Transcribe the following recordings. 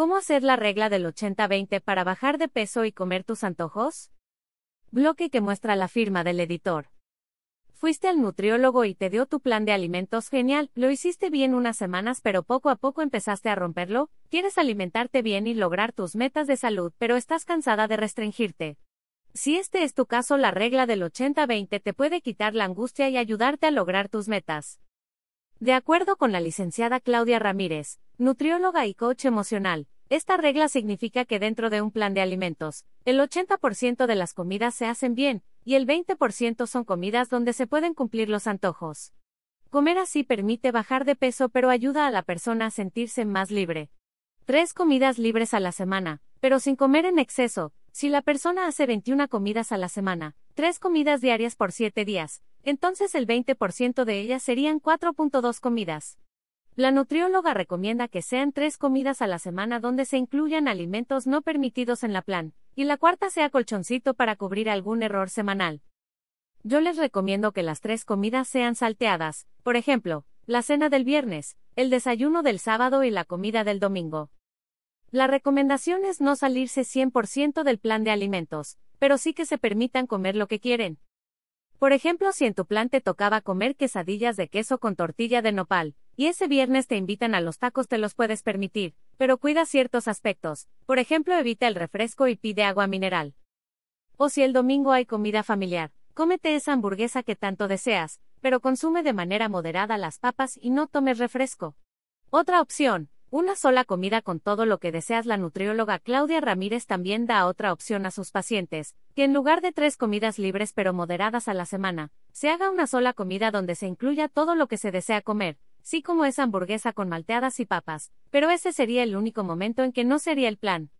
¿Cómo hacer la regla del 80-20 para bajar de peso y comer tus antojos? Bloque que muestra la firma del editor. Fuiste al nutriólogo y te dio tu plan de alimentos genial, lo hiciste bien unas semanas pero poco a poco empezaste a romperlo, quieres alimentarte bien y lograr tus metas de salud pero estás cansada de restringirte. Si este es tu caso la regla del 80-20 te puede quitar la angustia y ayudarte a lograr tus metas. De acuerdo con la licenciada Claudia Ramírez, nutrióloga y coach emocional, esta regla significa que dentro de un plan de alimentos, el 80% de las comidas se hacen bien, y el 20% son comidas donde se pueden cumplir los antojos. Comer así permite bajar de peso pero ayuda a la persona a sentirse más libre. Tres comidas libres a la semana, pero sin comer en exceso. Si la persona hace 21 comidas a la semana, tres comidas diarias por 7 días, entonces el 20% de ellas serían 4.2 comidas. La nutrióloga recomienda que sean tres comidas a la semana donde se incluyan alimentos no permitidos en la plan, y la cuarta sea colchoncito para cubrir algún error semanal. Yo les recomiendo que las tres comidas sean salteadas, por ejemplo, la cena del viernes, el desayuno del sábado y la comida del domingo. La recomendación es no salirse 100% del plan de alimentos, pero sí que se permitan comer lo que quieren. Por ejemplo, si en tu plan te tocaba comer quesadillas de queso con tortilla de nopal, y ese viernes te invitan a los tacos te los puedes permitir, pero cuida ciertos aspectos, por ejemplo evita el refresco y pide agua mineral. O si el domingo hay comida familiar, cómete esa hamburguesa que tanto deseas, pero consume de manera moderada las papas y no tomes refresco. Otra opción, una sola comida con todo lo que deseas. La nutrióloga Claudia Ramírez también da otra opción a sus pacientes, que en lugar de tres comidas libres pero moderadas a la semana, se haga una sola comida donde se incluya todo lo que se desea comer, sí como esa hamburguesa con malteadas y papas, pero ese sería el único momento en que no sería el plan.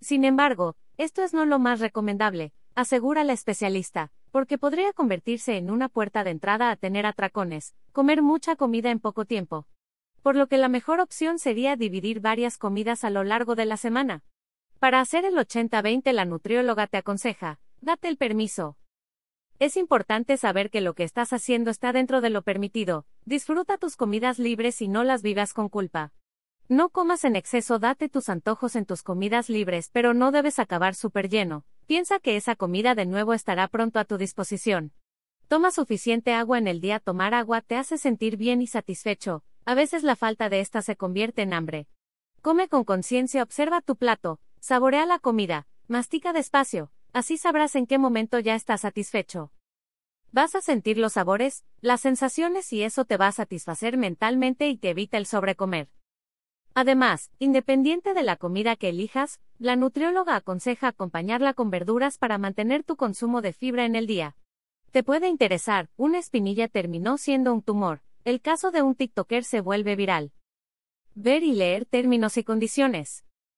Sin embargo, esto es no lo más recomendable, asegura la especialista, porque podría convertirse en una puerta de entrada a tener atracones, comer mucha comida en poco tiempo, por lo que la mejor opción sería dividir varias comidas a lo largo de la semana. Para hacer el 80-20 la nutrióloga te aconseja, date el permiso. Es importante saber que lo que estás haciendo está dentro de lo permitido, disfruta tus comidas libres y no las vivas con culpa. No comas en exceso, date tus antojos en tus comidas libres, pero no debes acabar súper lleno. Piensa que esa comida de nuevo estará pronto a tu disposición. Toma suficiente agua en el día. Tomar agua te hace sentir bien y satisfecho, a veces la falta de esta se convierte en hambre. Come con conciencia, observa tu plato, saborea la comida, mastica despacio, así sabrás en qué momento ya estás satisfecho. Vas a sentir los sabores, las sensaciones y eso te va a satisfacer mentalmente y te evita el sobrecomer. Además, independiente de la comida que elijas, la nutrióloga aconseja acompañarla con verduras para mantener tu consumo de fibra en el día. Te puede interesar, una espinilla terminó siendo un tumor, el caso de un TikToker se vuelve viral. Ver y leer términos y condiciones.